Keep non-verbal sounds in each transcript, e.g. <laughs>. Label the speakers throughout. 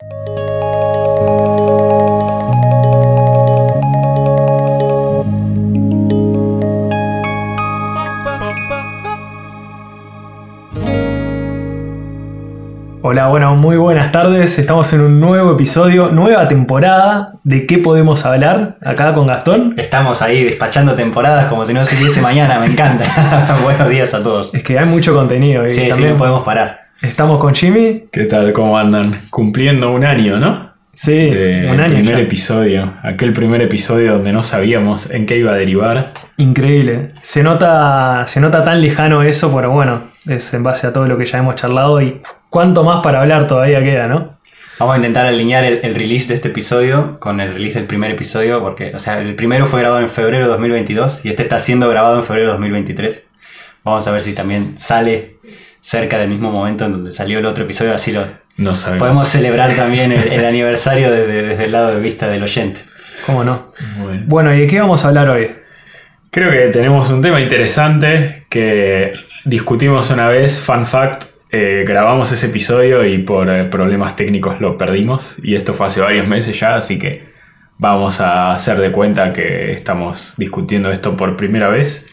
Speaker 1: Hola, bueno, muy buenas tardes. Estamos en un nuevo episodio, nueva temporada de qué podemos hablar acá con Gastón.
Speaker 2: Estamos ahí despachando temporadas como si no se hiciese mañana, me encanta. <laughs> Buenos días a todos.
Speaker 1: Es que hay mucho contenido y
Speaker 2: Sí, sí,
Speaker 1: también
Speaker 2: no podemos parar.
Speaker 1: Estamos con Jimmy.
Speaker 3: ¿Qué tal? ¿Cómo andan? Cumpliendo un año, ¿no?
Speaker 1: Sí,
Speaker 3: De-
Speaker 1: un
Speaker 3: el
Speaker 1: año
Speaker 3: primer
Speaker 1: ya.
Speaker 3: episodio. Aquel primer episodio donde no sabíamos en qué iba a derivar.
Speaker 1: Increíble. Se nota, se nota tan lejano eso, pero bueno, es en base a todo lo que ya hemos charlado y cuánto más para hablar todavía queda, ¿no?
Speaker 2: Vamos a intentar alinear el, el release de este episodio con el release del primer episodio, porque, o sea, el primero fue grabado en febrero de 2022 y este está siendo grabado en febrero de 2023. Vamos a ver si también sale cerca del mismo momento en donde salió el otro episodio, así lo
Speaker 3: No sabemos.
Speaker 2: podemos celebrar también el, el <laughs> aniversario desde, desde el lado de vista del oyente.
Speaker 1: ¿Cómo no?
Speaker 3: Bueno.
Speaker 1: Bueno, ¿y de qué vamos a hablar hoy?
Speaker 3: Creo que tenemos un tema interesante que discutimos una vez. Fun fact. eh, grabamos ese episodio y por eh, problemas técnicos lo perdimos. Y esto fue hace varios meses ya, así que vamos a hacer de cuenta que estamos discutiendo esto por primera vez.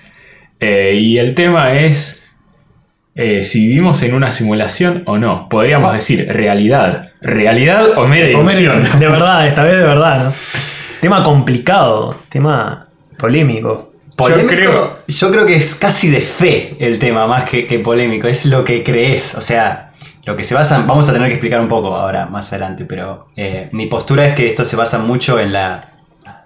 Speaker 3: Eh, y el tema es eh, si vivimos en una simulación o no. Podríamos decir realidad. ¿Realidad o mera ilusión?
Speaker 1: De verdad, esta vez de verdad, ¿no? Tema complicado, tema polémico.
Speaker 2: Polémico,
Speaker 3: creo-
Speaker 2: yo creo que es casi de fe el tema, más que, que polémico. Es lo que crees. O sea, lo que se basa. Vamos a tener que explicar un poco ahora, más adelante. Pero eh, mi postura es que esto se basa mucho en la.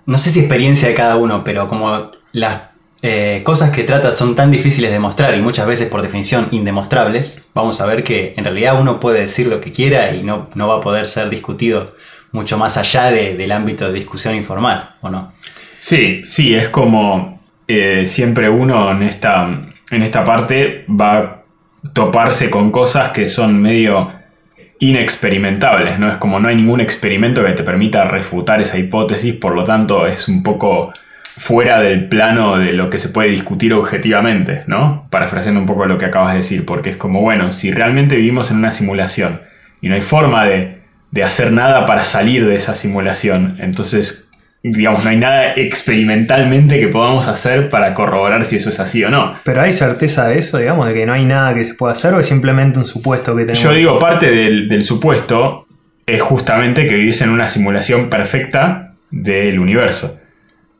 Speaker 2: No sé si experiencia de cada uno, pero como las eh, cosas que trata son tan difíciles de demostrar y muchas veces por definición indemostrables, vamos a ver que en realidad uno puede decir lo que quiera y no, no va a poder ser discutido mucho más allá de- del ámbito de discusión informal, ¿o no?
Speaker 3: Sí, sí, es como eh, siempre uno en esta, en esta parte va a toparse con cosas que son medio inexperimentables, ¿no? Es como no hay ningún experimento que te permita refutar esa hipótesis, por lo tanto es un poco fuera del plano de lo que se puede discutir objetivamente, ¿no? Parafraseando un poco lo que acabas de decir, porque es como, bueno, si realmente vivimos en una simulación y no hay forma de, de hacer nada para salir de esa simulación, entonces, digamos, no hay nada experimentalmente que podamos hacer para corroborar si eso es así o no.
Speaker 1: Pero hay certeza de eso, digamos, de que no hay nada que se pueda hacer o es simplemente un supuesto que tenemos.
Speaker 3: Yo digo, parte del, del supuesto es justamente que vivís en una simulación perfecta del universo.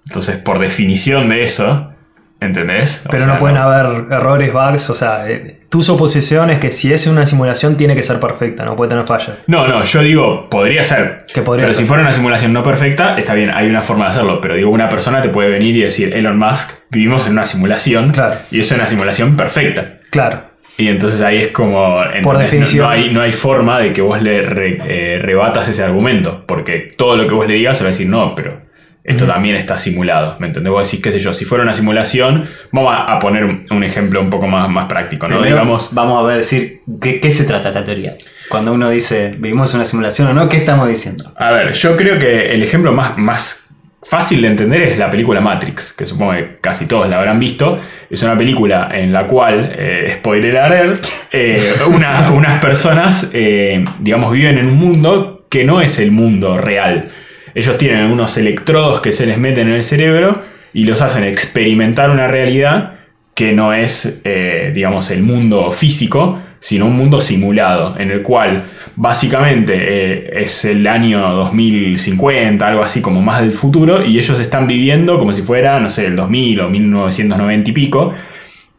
Speaker 3: Entonces, por definición de eso, ¿entendés? O
Speaker 1: Pero
Speaker 3: sea,
Speaker 1: no pueden haber errores, bugs, o sea, eh, tu suposición es que si es una simulación tiene que ser perfecta, no puede tener fallas.
Speaker 3: No, no, yo digo, podría ser.
Speaker 1: Que podría
Speaker 3: pero
Speaker 1: ser.
Speaker 3: si fuera una simulación no perfecta, está bien, hay una forma de hacerlo. Pero digo, una persona te puede venir y decir, Elon Musk, vivimos en una simulación.
Speaker 1: Claro.
Speaker 3: Y es una simulación perfecta.
Speaker 1: Claro,
Speaker 3: Y entonces ahí es como. No-
Speaker 1: definición.
Speaker 3: No, hay, no hay forma de que vos le re- eh, rebatas ese argumento. Porque todo lo que vos le digas se va a decir, no, pero esto también está simulado. ¿Me entendés? Vos decís, qué sé yo, si fuera una simulación, vamos a, a poner un, un ejemplo un poco más, más práctico, ¿no?
Speaker 2: Primero,
Speaker 3: Digamos.
Speaker 2: vamos a ver decir de qué se trata esta teoría. Cuando uno dice vivimos una simulación o no, ¿qué estamos diciendo?
Speaker 3: A ver, yo creo que el ejemplo más, más fácil de entender es la película Matrix, que supongo que casi todos la habrán visto. Es una película en la cual, eh, spoiler alert, eh, una- unas personas, eh, digamos, viven en un mundo que no es el mundo real. Ellos tienen unos electrodos que se les meten en el cerebro y los hacen experimentar una realidad que no es, eh, digamos, el mundo físico, sino un mundo simulado, en el cual básicamente eh, es el año 2050, algo así como más del futuro, y ellos están viviendo como si fuera, no sé, el 2000 o 1990 y pico,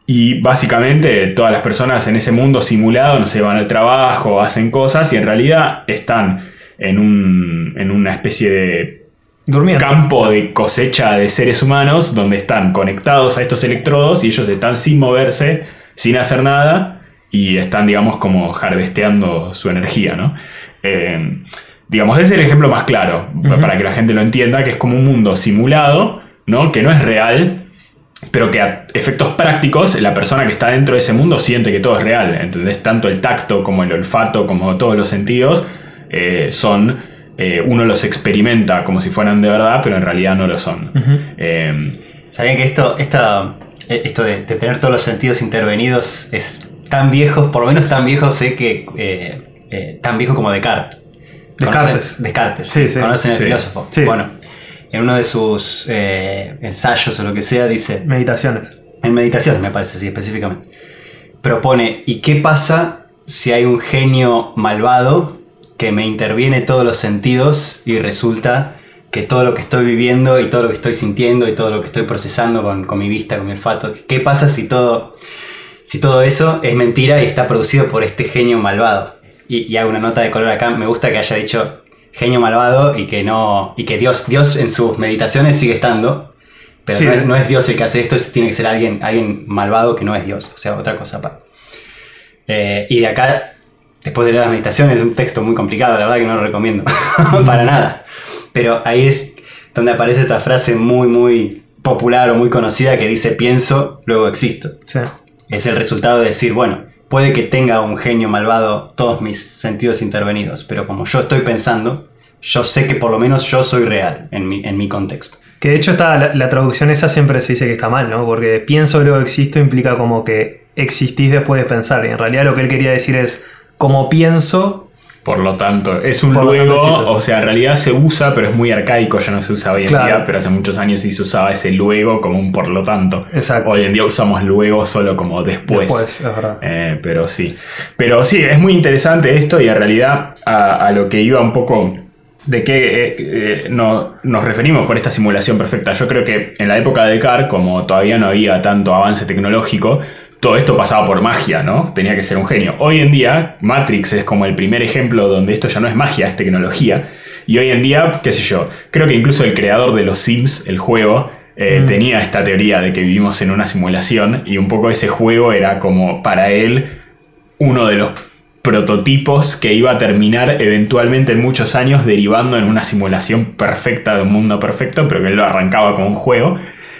Speaker 3: y básicamente todas las personas en ese mundo simulado, no sé, van al trabajo, hacen cosas, y en realidad están en, un, en una especie de
Speaker 1: durmiendo.
Speaker 3: campo de cosecha de seres humanos donde están conectados a estos electrodos y ellos están sin moverse, sin hacer nada y están, digamos, como harvesteando su energía, ¿no? Eh, digamos, ese es el ejemplo más claro pa- para que la gente lo entienda, que es como un mundo simulado, ¿no? Que no es real, pero que a efectos prácticos la persona que está dentro de ese mundo siente que todo es real, ¿entendés? Tanto el tacto como el olfato, como todos los sentidos, eh, son, eh, uno los experimenta como si fueran de verdad, pero en realidad no lo son. Eh,
Speaker 2: ¿Sabían que esto, esta, eh, esto de, de tener todos los sentidos intervenidos es tan viejo, por lo menos tan viejo sé que eh, eh, tan viejo como Descartes?
Speaker 1: Descartes.
Speaker 2: Descartes.
Speaker 1: Sí, sí.
Speaker 2: ¿Conocen el
Speaker 3: Sí.
Speaker 2: filósofo?
Speaker 1: Sí.
Speaker 2: Bueno, en uno de sus eh, ensayos o lo que sea, dice,
Speaker 1: Meditaciones.
Speaker 2: en meditación me parece, sí, específicamente, propone, ¿y qué pasa si hay un genio malvado que me interviene todos los sentidos y resulta que todo lo que estoy viviendo y todo lo que estoy sintiendo y todo lo que estoy procesando con, con mi vista, con mi olfato, ¿qué pasa si todo, si todo eso es mentira y está producido por este genio malvado? Y, y hago una nota de color acá, me gusta que haya dicho genio malvado y que no y que Dios Dios en sus meditaciones sigue estando pero
Speaker 1: Sí.
Speaker 2: no, es, no es Dios el que hace esto es- tiene que ser alguien alguien malvado que no es Dios o sea otra cosa Eh, y de acá después de leer las meditaciones es un texto muy complicado la verdad que no lo recomiendo <laughs> para nada pero ahí es donde aparece esta frase muy muy popular o muy conocida que dice pienso luego existo
Speaker 1: Sí.
Speaker 2: es el resultado de decir, bueno, puede que tenga un genio malvado todos mis sentidos intervenidos, pero como yo estoy pensando, yo sé que por lo menos yo soy real en mi, en mi contexto.
Speaker 1: Que de hecho está, la, la traducción esa siempre se dice que está mal, ¿no? Porque pienso luego existo implica como que existís después de pensar. Y en realidad lo que él quería decir es, como pienso,
Speaker 3: Por lo tanto, es un
Speaker 1: Por tanto,
Speaker 3: luego, o sea, en realidad se usa, pero es muy arcaico, ya no se usa hoy en
Speaker 1: Claro.
Speaker 3: día, pero hace muchos años sí se usaba ese luego como un por lo tanto.
Speaker 1: Exacto.
Speaker 3: Hoy en día usamos luego solo como después.
Speaker 1: después, es verdad.
Speaker 3: Eh, pero sí. Pero sí, es muy interesante esto y en realidad a, a lo que iba un poco de qué eh, eh, no- nos referimos con esta simulación perfecta. Yo creo que en la época de Descartes, como todavía no había tanto avance tecnológico, todo esto pasaba por magia, ¿no? Tenía que ser un genio. Hoy en día, Matrix es como el primer ejemplo donde esto ya no es magia, es tecnología. Y hoy en día, qué sé yo, creo que incluso el creador de los Sims, el juego, eh,
Speaker 1: Mm.
Speaker 3: tenía esta teoría de que vivimos en una simulación y un poco ese juego era como para él uno de los prototipos que iba a terminar eventualmente en muchos años derivando en una simulación perfecta de un mundo perfecto, pero que él lo arrancaba como un juego.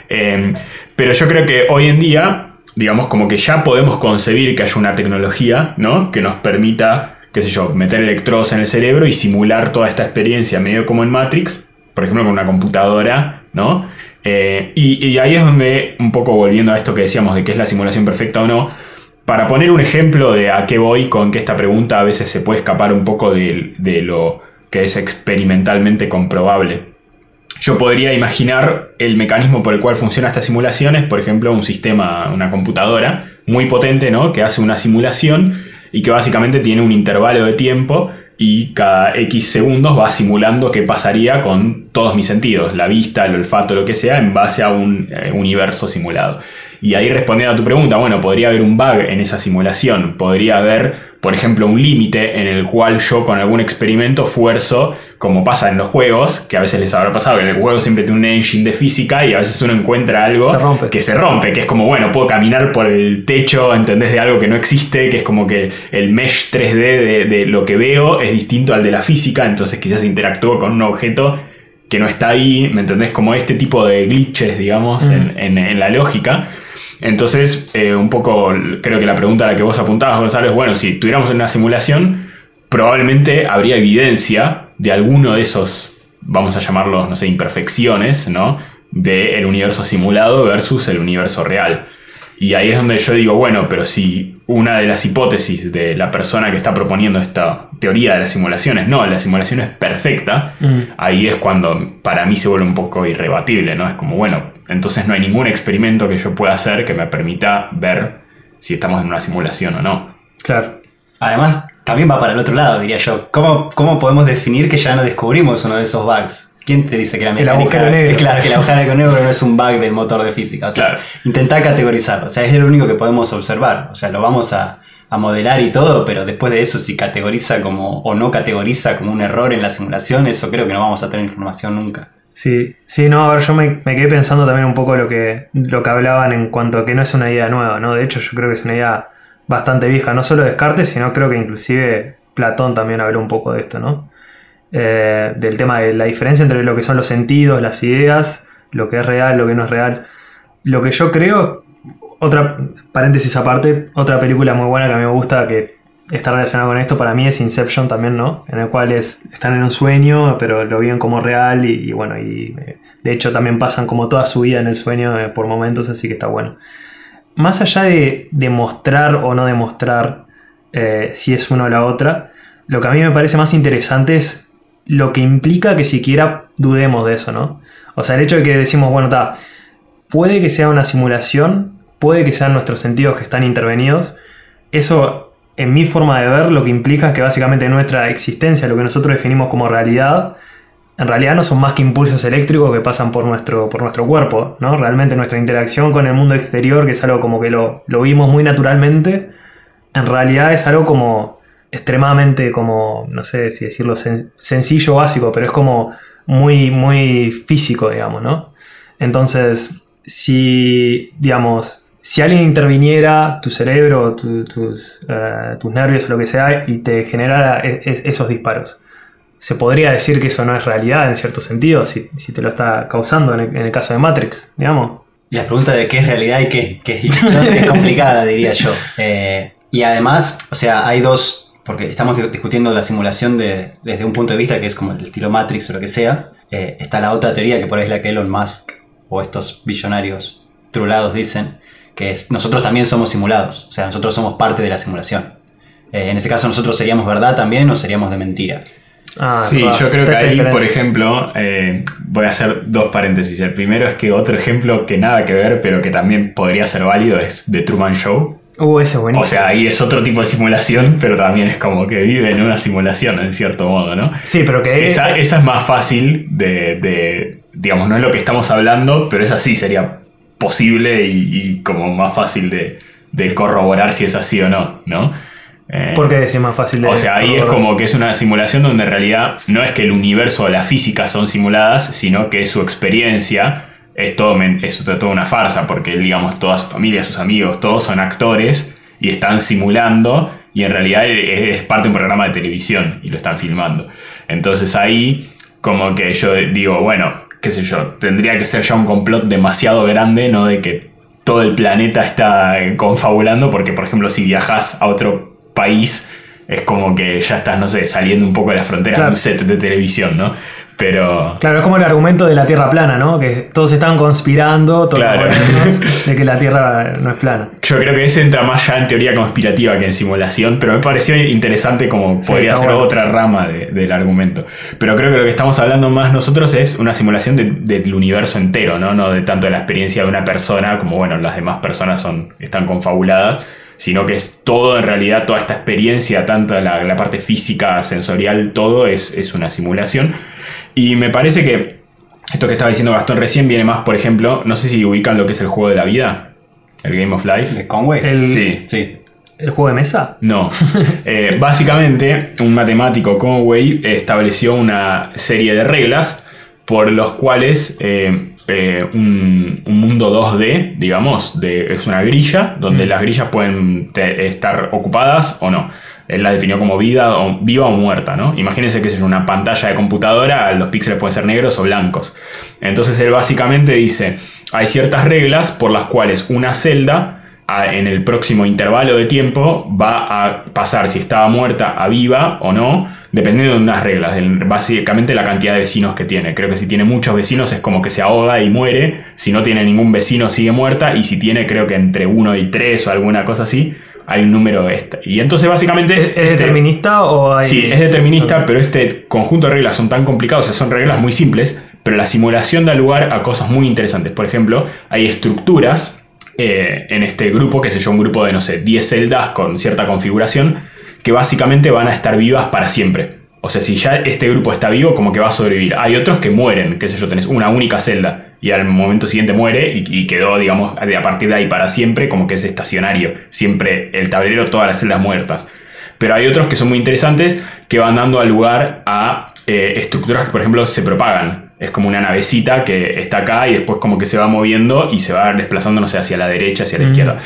Speaker 3: Eh, pero yo creo que hoy en día, digamos, como que ya podemos concebir que haya una tecnología, ¿no? Que nos permita, qué sé yo, meter electrodos en el cerebro y simular toda esta experiencia, medio como en Matrix, por ejemplo, con una computadora, ¿no? Eh, y, ahí es donde, un poco volviendo a esto que decíamos de que es la simulación perfecta o no, para poner un ejemplo de a qué voy con que esta pregunta a veces se puede escapar un poco de lo que es experimentalmente comprobable. Yo podría imaginar el mecanismo por el cual funciona esta simulación es, por ejemplo, un sistema, una computadora muy potente, ¿no? Que hace una simulación y que básicamente tiene un intervalo de tiempo y cada X segundos va simulando qué pasaría con todos mis sentidos, la vista, el olfato, lo que sea, en base a un eh, universo simulado. Y ahí respondiendo a tu pregunta, bueno, podría haber un bug en esa simulación, podría haber, por ejemplo, un límite en el cual yo con algún experimento fuerzo, como pasa en los juegos, que a veces les habrá pasado, que en el juego siempre tiene un engine de física y a veces uno encuentra algo
Speaker 1: Se
Speaker 3: que se rompe, que es como, bueno, puedo caminar por el techo, ¿entendés? De algo que no existe, que es como que el mesh 3D de, de lo que veo es distinto al de la física, entonces quizás interactúo con un objeto que no está ahí, ¿me entendés? Como este tipo de glitches, digamos,
Speaker 1: Mm.
Speaker 3: en, en- en la lógica. Entonces, eh, un poco creo que la pregunta a la que vos apuntabas, Gonzalo, es, bueno, si tuviéramos una simulación, probablemente habría evidencia de alguno de esos, vamos a llamarlos, no sé, imperfecciones, ¿no? Del universo simulado versus el universo real. Y ahí es donde yo digo, bueno, pero si una de las hipótesis de la persona que está proponiendo esta teoría de las simulaciones, no, la simulación es perfecta,
Speaker 1: Mm.
Speaker 3: ahí es cuando para mí se vuelve un poco irrebatible, ¿no? Es como, bueno, entonces no hay ningún experimento que yo pueda hacer que me permita ver si estamos en una simulación o no.
Speaker 1: Claro.
Speaker 2: Además, también va para el otro lado, diría yo. ¿Cómo, cómo podemos definir que ya no descubrimos uno de esos bugs? ¿Quién te dice que la
Speaker 1: El
Speaker 2: mecánica...
Speaker 1: agujero negro.
Speaker 2: Claro, que el agujero negro no es un bug del motor de física. O sea,
Speaker 3: Claro.
Speaker 2: intentar categorizarlo. O sea, es lo único que podemos observar. O sea, lo vamos a, a modelar y todo, pero después de eso, si categoriza como o no categoriza como un error en la simulación, eso creo que no vamos a tener información nunca.
Speaker 1: Sí, sí, no, a ver, yo me, me quedé pensando también un poco lo que, lo que hablaban en cuanto a que no es una idea nueva, ¿no? De hecho, yo creo que es una idea bastante vieja, no solo Descartes, sino creo que inclusive Platón también habló un poco de esto, ¿no? Eh, del tema de la diferencia entre lo que son los sentidos, las ideas, lo que es real, lo que no es real. Lo que yo creo, otra paréntesis aparte, otra película muy buena que a mí me gusta que está relacionada con esto para mí es Inception también, ¿no? En el cual es, están en un sueño, pero lo viven como real y, y bueno, y eh, de hecho también pasan como toda su vida en el sueño eh, por momentos, así que está bueno. Más allá de demostrar o no demostrar eh, si es una o la otra, lo que a mí me parece más interesante es lo que implica que siquiera dudemos de eso, ¿no? O sea, el hecho de que decimos, bueno, está, puede que sea una simulación, puede que sean nuestros sentidos que están intervenidos, eso en mi forma de ver lo que implica es que básicamente nuestra existencia, lo que nosotros definimos como realidad, en realidad no son más que impulsos eléctricos que pasan por nuestro, por nuestro cuerpo, ¿no? Realmente nuestra interacción con el mundo exterior, que es algo como que lo, lo vimos muy naturalmente, en realidad es algo como extremadamente como, no sé si decirlo sen- sencillo o básico, pero es como muy, muy físico, digamos, ¿no? Entonces, si, digamos, si alguien interviniera tu cerebro, tu- tus, eh, tus nervios o lo que sea y te generara e- e- esos disparos, se podría decir que eso no es realidad en cierto sentido, si, si te lo está causando en el, en el caso de Matrix, digamos.
Speaker 2: La pregunta de qué es realidad y qué, qué es ilusión es complicada, <laughs> diría yo. Eh, y además, o sea, hay dos, porque estamos di- discutiendo la simulación de- desde un punto de vista que es como el estilo Matrix o lo que sea. Eh, está la otra teoría que por ahí es la que Elon Musk o estos billonarios trulados dicen, que es nosotros también somos simulados, o sea, nosotros somos parte de la simulación. Eh, en ese caso nosotros seríamos verdad también o seríamos de mentira.
Speaker 1: Ah,
Speaker 3: Sí, yo creo que ahí, por ejemplo, eh, voy a hacer dos paréntesis. El primero es que otro ejemplo que nada que ver, pero que también podría ser válido, es The Truman Show.
Speaker 1: Uh, ese es buenísimo.
Speaker 3: O sea, ahí es otro tipo de simulación, pero también es como que vive en una simulación, en cierto modo, ¿no?
Speaker 1: sí, pero que
Speaker 3: Esa, esa es más fácil de, de- digamos, no es lo que estamos hablando, pero esa sí sería posible y, y como más fácil de, de corroborar si es así o no, ¿no? Eh,
Speaker 1: porque es más fácil de
Speaker 3: o sea, ahí es como que es una simulación donde en realidad no es que el universo o la física son simuladas, sino que su experiencia es todo, es toda una farsa, porque digamos, toda su familia, sus amigos, todos son actores y están simulando y en realidad es es parte de un programa de televisión y lo están filmando. Entonces ahí como que yo digo, bueno, qué sé yo, tendría que ser ya un complot demasiado grande, ¿no? De que todo el planeta está eh, confabulando, porque por ejemplo si viajas a otro país es como que ya estás, no sé, saliendo un poco de las fronteras
Speaker 1: Claro.
Speaker 3: de un set de televisión, ¿no? Pero...
Speaker 1: Claro, es como el argumento de la Tierra plana, ¿no? Que todos están conspirando, todos
Speaker 3: Claro. <laughs>
Speaker 1: de que la Tierra no es plana.
Speaker 3: Yo creo que ese entra más ya en teoría conspirativa que en simulación, pero me pareció interesante como
Speaker 1: Sí,
Speaker 3: podría ser
Speaker 1: bueno.
Speaker 3: otra rama de- del argumento. Pero creo que lo que estamos hablando más nosotros es una simulación de- del universo entero, ¿no? No de tanto de la experiencia de una persona, como bueno, las demás personas son, están confabuladas, sino que es todo en realidad, toda esta experiencia, tanto la, la parte física, sensorial, todo es, es una simulación. Y me parece que esto que estaba diciendo Gastón recién viene más, por ejemplo, no sé si ubican lo que es el juego de la vida, el Game of Life.
Speaker 2: ¿De Conway?
Speaker 1: El,
Speaker 3: Sí.
Speaker 2: Sí.
Speaker 1: ¿El juego de mesa?
Speaker 3: No. <laughs> Eh, básicamente, un matemático Conway estableció una serie de reglas por los cuales eh, eh, un, un mundo 2D, digamos, de, es una grilla, donde las grillas pueden te- estar ocupadas o no. Él la definió como vida o, viva o muerta, ¿no? Imagínense que es una pantalla de computadora, los píxeles pueden ser negros o blancos. Entonces él básicamente dice, hay ciertas reglas por las cuales una celda en el próximo intervalo de tiempo va a pasar si estaba muerta a viva o no, dependiendo de unas reglas, básicamente la cantidad de vecinos que tiene. Creo que si tiene muchos vecinos es como que se ahoga y muere, si no tiene ningún vecino sigue muerta, y si tiene creo que entre uno y tres o alguna cosa así, hay un número este. Y entonces básicamente...
Speaker 1: ¿Es, es
Speaker 3: este-
Speaker 1: determinista o hay.?
Speaker 3: Sí, es determinista, pero este conjunto de reglas son tan complicados, o sea, son reglas muy simples, pero la simulación da lugar a cosas muy interesantes. Por ejemplo, hay estructuras eh, en este grupo, que sé yo, un grupo de, no sé, 10 celdas con cierta configuración, que básicamente van a estar vivas para siempre. O sea, si ya este grupo está vivo, como que va a sobrevivir. Hay otros que mueren, qué sé yo, tenés una única celda y al momento siguiente muere y, quedó, digamos, a partir de ahí para siempre, como que es estacionario. Siempre el tablero, todas las celdas muertas. Pero hay otros que son muy interesantes que van dando lugar a eh, estructuras que, por ejemplo, se propagan. Es como una navecita que está acá y después como que se va moviendo y se va desplazando, no sé, hacia la derecha, hacia la izquierda.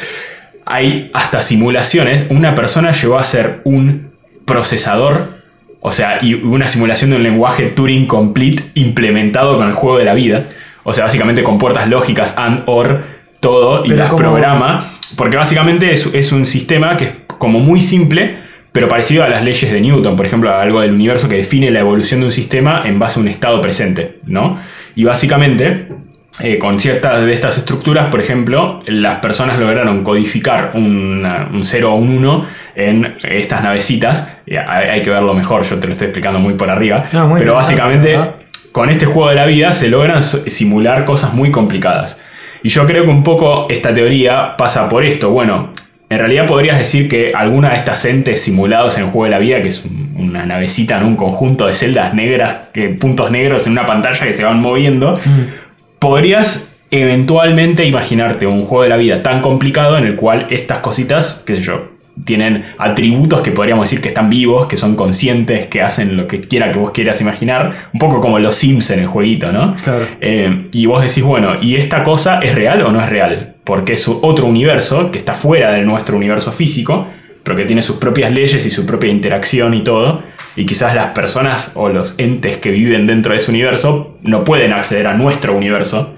Speaker 3: Hay hasta simulaciones. Una persona llegó a ser un procesador, o sea, y una simulación de un lenguaje Turing Complete implementado con el juego de la vida. O sea, básicamente con puertas lógicas, and, or, todo, y
Speaker 1: Pero
Speaker 3: las
Speaker 1: como-
Speaker 3: programa. Porque básicamente es, es un sistema que es como muy simple, pero parecido a las leyes de Newton, por ejemplo, algo del universo que define la evolución de un sistema en base a un estado presente, ¿no? Y básicamente eh, con ciertas de estas estructuras, por ejemplo, las personas lograron codificar una- un 0 o un 1 en estas navecitas. Hay, que verlo mejor, yo te lo estoy explicando muy por arriba.
Speaker 1: No, muy
Speaker 3: pero básicamente,
Speaker 1: ¿verdad?
Speaker 3: con este juego de la vida se logran simular cosas muy complicadas. Y yo creo que un poco esta teoría pasa por esto. Bueno, en realidad podrías decir que alguna de estas entes simulados en el juego de la vida, que es un- una navecita en un conjunto de celdas negras, que, puntos negros en una pantalla que se van moviendo, podrías eventualmente imaginarte un juego de la vida tan complicado en el cual estas cositas, qué sé yo, tienen atributos que podríamos decir que están vivos, que son conscientes, que hacen lo que quiera que vos quieras imaginar, un poco como los Sims en el jueguito, ¿no?
Speaker 1: Claro.
Speaker 3: Eh, y vos decís, bueno, ¿y esta cosa es real o no es real? Porque es otro universo que está fuera de nuestro universo físico, pero que tiene sus propias leyes y su propia interacción y todo. Y quizás las personas o los entes que viven dentro de ese universo no pueden acceder a nuestro universo.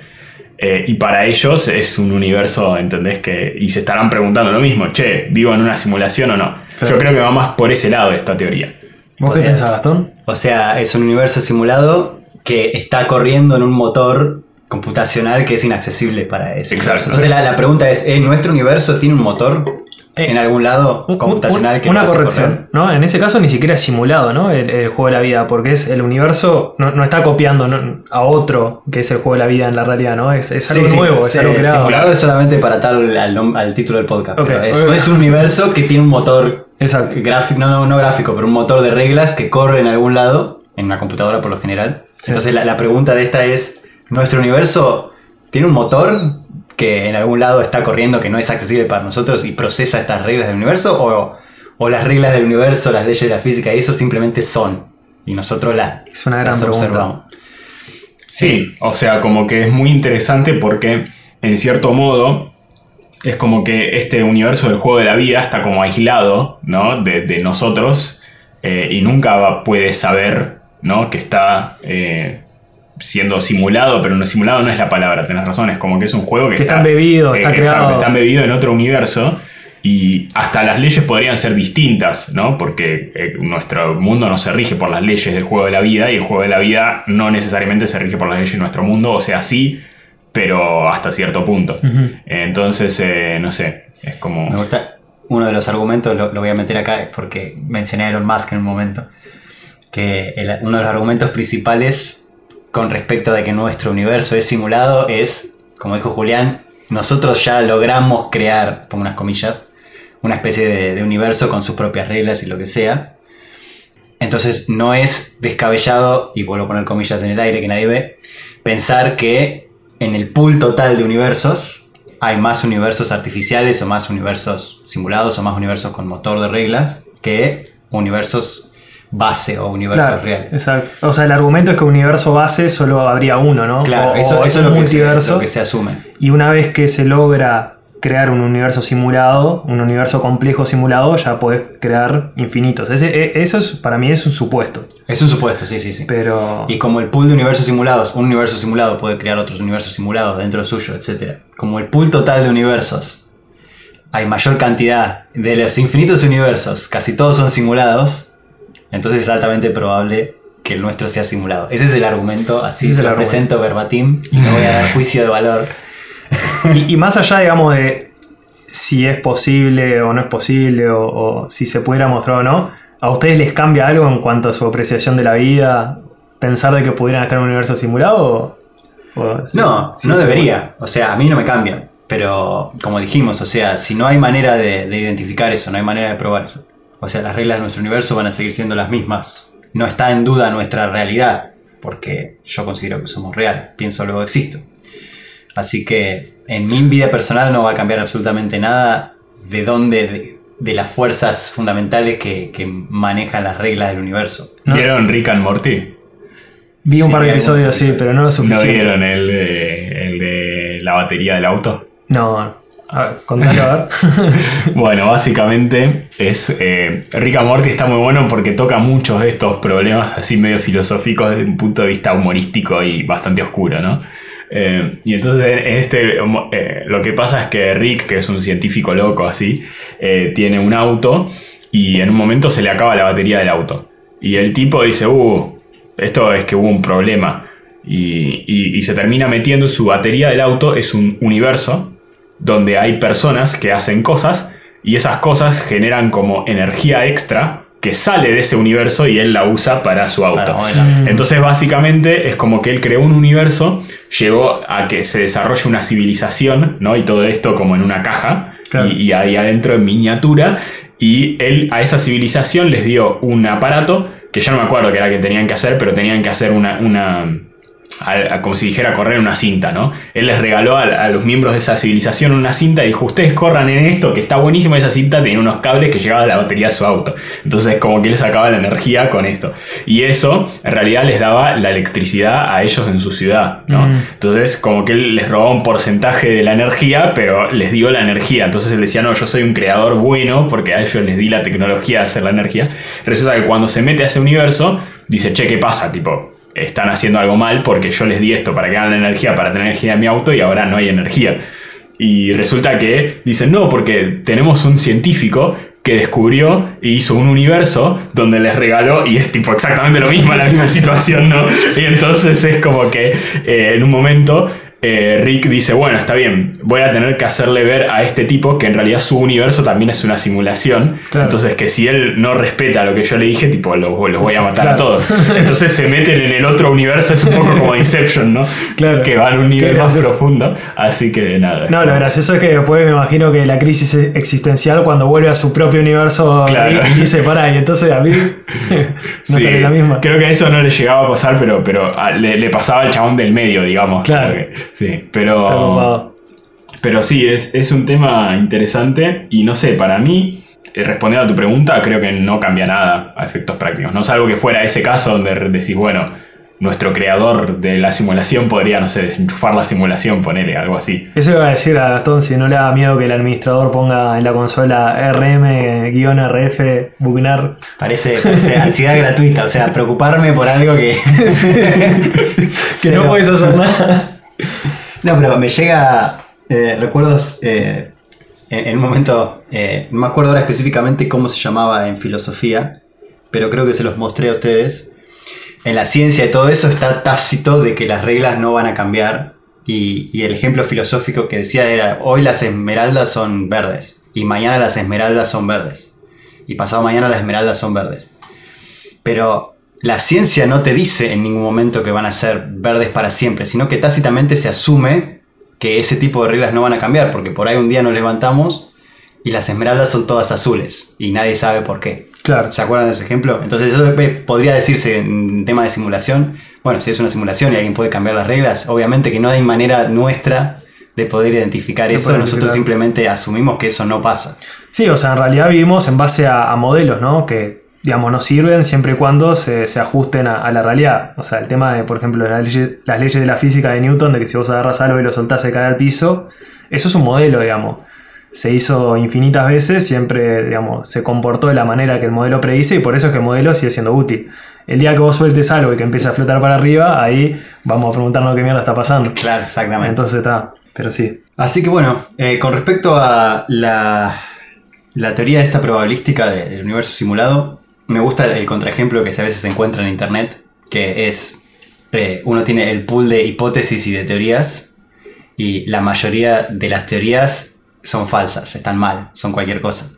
Speaker 3: Eh, y para ellos es un universo, ¿entendés? Que, y se estarán preguntando lo mismo, che, ¿vivo en una simulación o no?
Speaker 1: Claro.
Speaker 3: Yo creo que va más por ese lado esta teoría.
Speaker 1: ¿Vos qué pensás, Gastón?
Speaker 2: O sea, es un universo simulado que está corriendo en un motor computacional que es inaccesible para eso.
Speaker 3: Exacto.
Speaker 2: Entonces la, la pregunta es, ¿eh, ¿nuestro universo tiene un motor en algún lado
Speaker 1: Un- un-
Speaker 2: computacional que
Speaker 1: una corrección? ¿no? En ese caso ni siquiera es simulado, ¿no? El, el juego de la vida, porque es el universo, no, no está copiando ¿no? a otro que es el juego de la vida en la realidad, ¿no? Es, es algo
Speaker 2: Sí, sí,
Speaker 1: nuevo, es algo creado.
Speaker 2: Simulado es solamente para tal al, al título del podcast.
Speaker 1: Ok,
Speaker 2: pero es, un universo que tiene un motor
Speaker 1: Exacto.
Speaker 2: gráfico, no, no, no gráfico, pero un motor de reglas que corre en algún lado, en una computadora por lo general.
Speaker 1: Sí.
Speaker 2: Entonces la, la pregunta de esta es, ¿nuestro universo tiene un motor que en algún lado está corriendo que no es accesible para nosotros y procesa estas reglas del universo? ¿O, o las reglas del universo, las leyes de la física y eso simplemente son? Y nosotros las,
Speaker 1: Es una gran
Speaker 2: las
Speaker 1: pregunta.
Speaker 2: observamos.
Speaker 3: Sí, o sea, como que es muy interesante porque, en cierto modo, es como que este universo del juego de la vida está como aislado, ¿no? De, de nosotros eh, y nunca va- puede saber, ¿no? Que está eh, siendo simulado, pero no simulado no es la palabra, tenés razón, es como que es un juego que,
Speaker 1: Que está embebido, está
Speaker 3: exacto,
Speaker 1: creado.
Speaker 3: está embebido en otro universo. Y hasta las leyes podrían ser distintas, ¿no? Porque eh, nuestro mundo no se rige por las leyes del juego de la vida y el juego de la vida no necesariamente se rige por las leyes de nuestro mundo, o sea, sí, pero hasta cierto punto. Entonces, eh, no sé, es como...
Speaker 2: Me gusta uno de los argumentos, lo, lo voy a meter acá, es porque mencioné a Elon Musk en un momento, que el- uno de los argumentos principales con respecto de que nuestro universo es simulado es, como dijo Julián, nosotros ya logramos crear, pongo unas comillas, una especie de, de universo con sus propias reglas y lo que sea. Entonces no es descabellado, y vuelvo a poner comillas en el aire que nadie ve, pensar que en el pool total de universos hay más universos artificiales o más universos simulados o más universos con motor de reglas que universos base o universos
Speaker 1: Claro,
Speaker 2: reales.
Speaker 1: exacto. O sea, el argumento es que universo base solo habría uno, ¿no?
Speaker 2: Claro,
Speaker 1: O-
Speaker 2: eso,
Speaker 1: o
Speaker 2: eso es lo que, se,
Speaker 1: multiverso.
Speaker 2: lo que se asume.
Speaker 1: Y una vez que se logra crear un universo simulado, un universo complejo simulado, ya podés crear infinitos. Ese- e- eso es, para mí es un supuesto.
Speaker 2: Es un supuesto, sí, sí, sí.
Speaker 1: Pero.
Speaker 2: Y como el pool de universos simulados, un universo simulado puede crear otros universos simulados dentro suyo, etc. Como el pool total de universos, hay mayor cantidad de los infinitos universos, casi todos son simulados, entonces es altamente probable que el nuestro sea simulado. Ese es el argumento, así se lo
Speaker 1: argumento.
Speaker 2: presento verbatim y no voy a dar <laughs> juicio de valor.
Speaker 1: Y, y más allá, digamos, de si es posible o no es posible, o, o si se pudiera mostrar o no, ¿a ustedes les cambia algo en cuanto a su apreciación de la vida? ¿Pensar de que pudieran estar en un universo simulado? O, o- sí,
Speaker 2: No, no debería. O sea, a mí no me cambia. Pero como dijimos, o sea, si no hay manera de, de identificar eso, no hay manera de probar eso. O sea, las reglas de nuestro universo van a seguir siendo las mismas. No está en duda nuestra realidad, porque yo considero que somos real, pienso luego existo. Así que en mi vida personal no va a cambiar absolutamente nada de dónde, de, de las fuerzas fundamentales que, que manejan las reglas del universo.
Speaker 1: ¿no?
Speaker 3: ¿Vieron Rick and Morty?
Speaker 1: Vi un
Speaker 2: Sí,
Speaker 1: par de episodios, sí, pero no lo
Speaker 3: ¿No
Speaker 1: suficiente.
Speaker 3: vieron el de, el de la batería del auto?
Speaker 1: No, a a ver. <laughs>
Speaker 3: Bueno, básicamente es. Eh, Rick and Morty está muy bueno porque toca muchos de estos problemas así medio filosóficos desde un punto de vista humorístico y bastante oscuro, ¿no? Eh, y entonces en este, eh, lo que pasa es que Rick, que es un científico loco así, tiene un auto y en un momento se le acaba la batería del auto. Y el tipo dice, uh, esto es que hubo un problema. Y, y- y se termina metiendo su batería del auto, es un universo donde hay personas que hacen cosas y esas cosas generan como energía extra que sale de ese universo y él la usa para su auto.
Speaker 2: Modelar.
Speaker 3: Entonces básicamente es como que él creó un universo, llegó a que se desarrolle una civilización, ¿no? Y todo esto como en una caja
Speaker 1: Claro.
Speaker 3: y, y ahí adentro en miniatura. Y él a esa civilización les dio un aparato que ya no me acuerdo qué era que tenían que hacer, pero tenían que hacer una... una a- a- como si dijera correr una cinta, ¿no? Él les regaló a, a los miembros de esa civilización una cinta y dijo, ustedes corran en esto, que está buenísimo esa cinta, tenía unos cables que llegaban a la batería de su auto. Entonces como que él sacaba la energía con esto. Y eso en realidad les daba la electricidad a ellos en su ciudad, ¿no?
Speaker 1: Mm.
Speaker 3: Entonces como que él les robaba un porcentaje de la energía, pero les dio la energía. Entonces él decía, no, yo soy un creador bueno porque a ellos les di la tecnología de hacer la energía. Resulta que cuando se mete a ese universo, dice, che, ¿qué pasa? Tipo, están haciendo algo mal porque yo les di esto para que hagan la energía, para tener energía en mi auto y ahora no hay energía. Y resulta que dicen, no, porque tenemos un científico que descubrió y hizo un universo donde les regaló, y es tipo exactamente lo mismo, la misma <laughs> situación, ¿no? Y entonces es como que eh, en un momento eh, Rick dice, bueno, está bien, voy a tener que hacerle ver a este tipo que en realidad su universo también es una simulación,
Speaker 1: Claro.
Speaker 3: entonces que si él no respeta lo que yo le dije, tipo, los, los voy a matar a todos. <laughs> Entonces se meten en el otro universo, es un poco como Inception, ¿no?
Speaker 1: Claro.
Speaker 3: Que van a un nivel más profundo, así que nada.
Speaker 1: No, lo gracioso es que después me imagino que la crisis existencial cuando vuelve a su propio universo
Speaker 3: Claro.
Speaker 1: y dice, pará, y entonces a mí <laughs> <laughs> no
Speaker 3: Sí,
Speaker 1: la misma.
Speaker 3: Creo que a eso no le llegaba a pasar, pero, pero a- le, le pasaba al chabón del medio, digamos.
Speaker 1: Claro.
Speaker 3: como que- sí, pero. Pero sí, es, es un tema interesante y no sé, para mí, eh, respondiendo a tu pregunta, creo que no cambia nada a efectos prácticos. No salvo que fuera ese caso donde decís, bueno, nuestro creador de la simulación podría, no sé, desenchufar la simulación, ponele, algo así.
Speaker 1: Eso iba a decir a Gastón si no le da miedo que el administrador ponga en la consola RM-RF bugnar.
Speaker 2: Parece, parece ansiedad gratuita, o sea, preocuparme por algo que. <laughs> <laughs>
Speaker 1: Que no puedes hacer nada.
Speaker 2: No, pero me llega eh, recuerdos eh, en, un momento, eh, no me acuerdo ahora específicamente cómo se llamaba en filosofía, pero creo que se los mostré a ustedes. En la ciencia y todo eso está tácito de que las reglas no van a cambiar. Y, y el ejemplo filosófico que decía era, hoy las esmeraldas son verdes y mañana las esmeraldas son verdes. Y pasado mañana las esmeraldas son verdes. Pero la ciencia no te dice en ningún momento que van a ser verdes para siempre, sino que tácitamente se asume que ese tipo de reglas no van a cambiar, porque por ahí un día nos levantamos y las esmeraldas son todas azules y nadie sabe por qué.
Speaker 1: Claro.
Speaker 2: ¿Se acuerdan de ese ejemplo? Entonces eso podría decirse en tema de simulación. Bueno, si es una simulación y alguien puede cambiar las reglas, obviamente que no hay manera nuestra de poder identificar
Speaker 1: De
Speaker 2: eso. Nosotros
Speaker 1: identificar.
Speaker 2: simplemente asumimos que eso no pasa.
Speaker 1: Sí, o sea, en realidad vivimos en base a, a modelos, ¿no? Que, digamos, nos sirven siempre y cuando se, se ajusten a, a la realidad. O sea, el tema de, por ejemplo, las leyes, las leyes de la física de Newton, de que si vos agarras algo y lo soltás se cae al piso, eso es un modelo, digamos. Se hizo infinitas veces, siempre, digamos, se comportó de la manera que el modelo predice y por eso es que el modelo sigue siendo útil. El día que vos sueltes algo y que empiece a flotar para arriba, ahí vamos a preguntarnos qué mierda está pasando.
Speaker 2: Claro, exactamente.
Speaker 1: Entonces está, pero sí.
Speaker 2: Así que bueno, eh, con respecto a la, la teoría de esta probabilística de- del universo simulado, me gusta el contraejemplo que a veces se encuentra en internet, que es, eh, uno tiene el pool de hipótesis y de teorías, y la mayoría de las teorías son falsas, están mal, son cualquier cosa.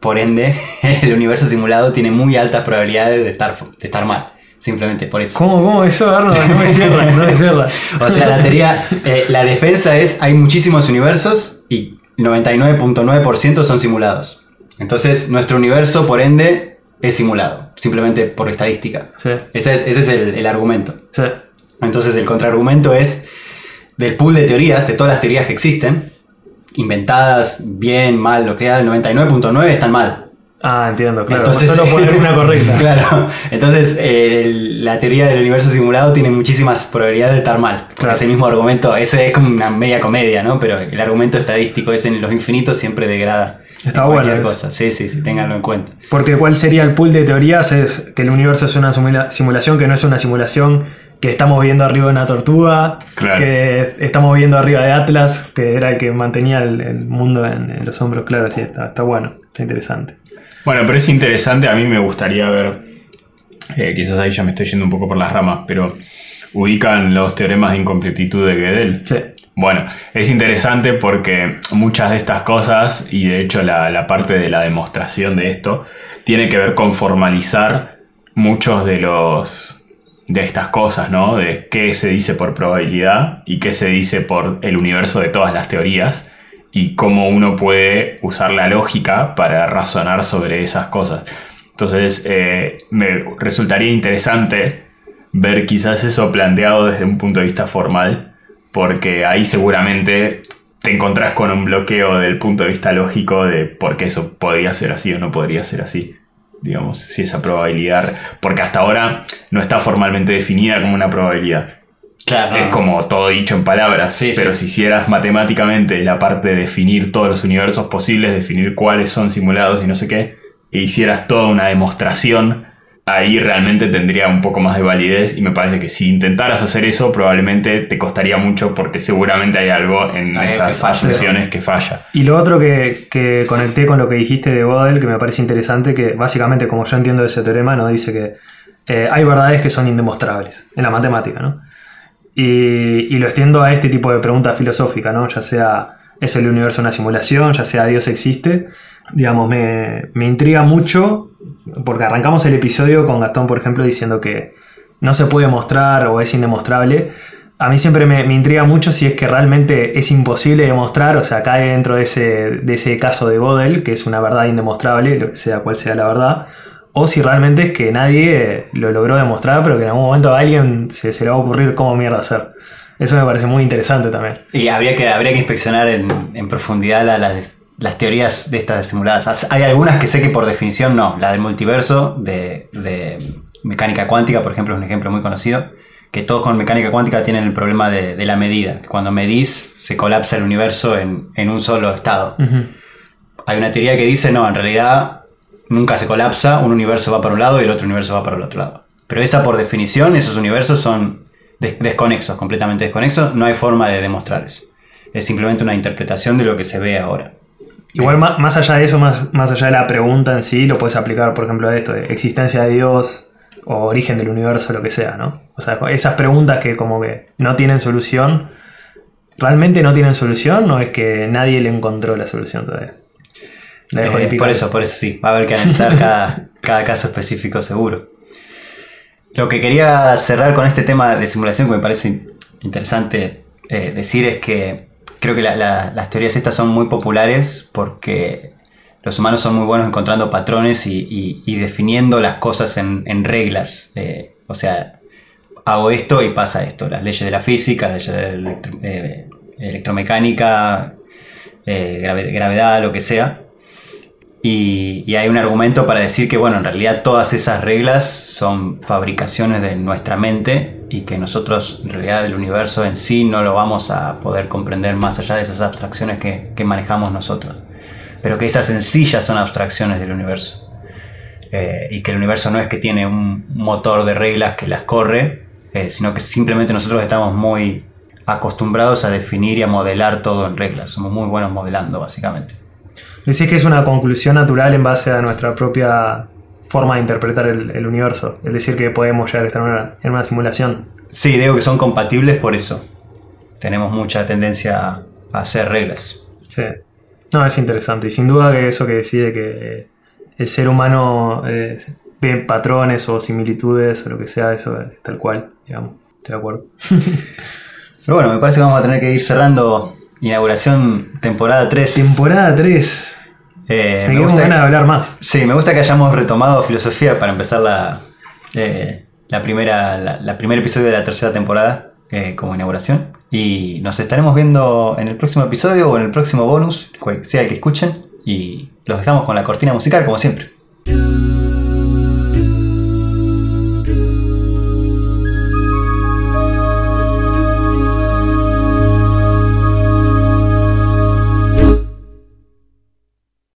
Speaker 2: Por ende, <laughs> el universo simulado tiene muy altas probabilidades de estar, de estar mal, simplemente por eso.
Speaker 1: ¿Cómo, cómo eso, Arnold? No me cierra, no me cierra. <laughs>
Speaker 2: O sea, la teoría, eh, la defensa es, hay muchísimos universos y 99.9% son simulados. Entonces, nuestro universo, por ende, es simulado, simplemente por estadística.
Speaker 1: Sí,
Speaker 2: Ese es, ese es el, el argumento.
Speaker 1: sí.
Speaker 2: Entonces, el contraargumento es del pool de teorías, de todas las teorías que existen, inventadas, bien, mal, lo que sea, el 99.9 están mal.
Speaker 1: Ah, entiendo, claro.
Speaker 2: Entonces-
Speaker 1: solo poner una correcta. <laughs>
Speaker 2: Claro, entonces eh, la teoría del universo simulado tiene muchísimas probabilidades de estar mal.
Speaker 1: Claro.
Speaker 2: Ese mismo argumento, ese es como una media comedia, ¿no? Pero el argumento estadístico es en los infinitos siempre degrada.
Speaker 1: Está
Speaker 2: en
Speaker 1: bueno
Speaker 2: cosa. Sí, sí, sí, ténganlo en cuenta.
Speaker 1: Porque cuál sería el pool de teorías es que el universo es una simula- simulación que no es una simulación que estamos viendo arriba de una tortuga,
Speaker 3: Claro.
Speaker 1: que estamos viendo arriba de Atlas, que era el que mantenía el, el mundo en, en los hombros. Claro, sí, está, está bueno, está interesante.
Speaker 3: Bueno, pero es interesante, a mí me gustaría ver, eh, quizás ahí ya me estoy yendo un poco por las ramas, pero ubican los teoremas de incompletitud de Gödel.
Speaker 1: Sí.
Speaker 3: Bueno, es interesante porque muchas de estas cosas, y de hecho la, la parte de la demostración de esto, tiene que ver con formalizar muchos de los de estas cosas, ¿no? De qué se dice por probabilidad y qué se dice por el universo de todas las teorías y cómo uno puede usar la lógica para razonar sobre esas cosas. Entonces, eh, me resultaría interesante ver quizás eso planteado desde un punto de vista formal, porque ahí seguramente te encontrás con un bloqueo del punto de vista lógico de por qué eso podría ser así o no podría ser así digamos, si esa probabilidad, porque hasta ahora no está formalmente definida como una probabilidad.
Speaker 2: Claro.
Speaker 3: Es como todo dicho en palabras,
Speaker 2: Sí,
Speaker 3: pero
Speaker 2: sí.
Speaker 3: si hicieras matemáticamente la parte de definir todos los universos posibles, definir cuáles son simulados y no sé qué, e hicieras toda una demostración, ahí realmente tendría un poco más de validez y me parece que si intentaras hacer eso probablemente te costaría mucho porque seguramente hay algo en
Speaker 2: Hay
Speaker 3: esas asunciones que falla.
Speaker 1: Y lo otro que, que conecté con lo que dijiste de Gödel, que me parece interesante, que básicamente, como yo entiendo ese teorema, ¿no? dice que eh, hay verdades que son indemostrables en la matemática, ¿no? Y, y lo extiendo a este tipo de preguntas filosóficas, ¿no? Ya sea, ¿es el universo una simulación? Ya sea, ¿Dios existe? Digamos, me, me intriga mucho, porque arrancamos el episodio con Gastón, por ejemplo, diciendo que no se puede mostrar o es indemostrable. A mí siempre me, intriga mucho si es que realmente es imposible demostrar, o sea, cae dentro de ese, de ese caso de Gödel, que es una verdad indemostrable, sea cual sea la verdad, o si realmente es que nadie lo logró demostrar, pero que en algún momento a alguien se, se le va a ocurrir cómo mierda hacer. Eso me parece muy interesante también.
Speaker 2: Y habría que, habría que inspeccionar en, en profundidad la- las, las teorías de estas simuladas. Hay algunas que sé que por definición no. La del multiverso, de, de mecánica cuántica, por ejemplo, es un ejemplo muy conocido. Que todos con mecánica cuántica tienen el problema de, de la medida. que Cuando medís, se colapsa el universo en, en un solo estado. Hay una teoría que dice, no, en realidad nunca se colapsa, un universo va para un lado y el otro universo va para el otro lado. Pero esa por definición, esos universos son des- desconexos, completamente desconexos, no hay forma de demostrar eso. Es simplemente una interpretación de lo que se ve ahora.
Speaker 1: Igual ma- más allá de eso, más, más allá de la pregunta en sí, lo puedes aplicar, por ejemplo, a esto de existencia de Dios o origen del universo, lo que sea, ¿no? O sea, esas preguntas que como que no tienen solución, ¿realmente no tienen solución o es que nadie le encontró la solución todavía? La
Speaker 2: Eh, por eso, por eso sí, va a haber que analizar cada, cada caso específico seguro. Lo que quería cerrar con este tema de simulación que me parece interesante eh, decir es que creo que la- la- las teorías estas son muy populares porque los humanos son muy buenos encontrando patrones y, definiendo las cosas en, reglas. Eh, o sea, hago esto y pasa esto. Las leyes de la física, las leyes de electro- eh, electromecánica, eh, grave- gravedad, lo que sea. Y hay un argumento para decir que, bueno, en realidad todas esas reglas son fabricaciones de nuestra mente y que nosotros, en realidad, el universo en sí no lo vamos a poder comprender más allá de esas abstracciones que, que manejamos nosotros. Pero que esas ya son abstracciones del universo. Eh, y que el universo no es que tiene un motor de reglas que las corre, eh, sino que simplemente nosotros estamos muy acostumbrados a definir y a modelar todo en reglas. Somos muy buenos modelando, básicamente.
Speaker 1: Decís que es una conclusión natural en base a nuestra propia forma de interpretar el, el universo. Es decir, que podemos llegar a estar en una, en una simulación.
Speaker 2: Sí, digo que son compatibles por eso. Tenemos mucha tendencia a a hacer reglas.
Speaker 1: Sí. No, es interesante. Y sin duda que eso que decide que el ser humano eh, ve patrones o similitudes o lo que sea, eso es tal cual, digamos. Estoy de acuerdo. <laughs>
Speaker 2: Pero bueno, me parece que vamos a tener que ir cerrando inauguración temporada 3.
Speaker 1: Temporada 3.
Speaker 2: Eh,
Speaker 1: Me
Speaker 2: gusta,
Speaker 1: ganas de hablar más.
Speaker 2: sí, me gusta que hayamos retomado filosofía para empezar la, eh, la primera, la, la primer episodio de la tercera temporada eh, como inauguración. Y nos estaremos viendo en el próximo episodio o en el próximo bonus, cual sea el que escuchen. Y los dejamos con la cortina musical como siempre.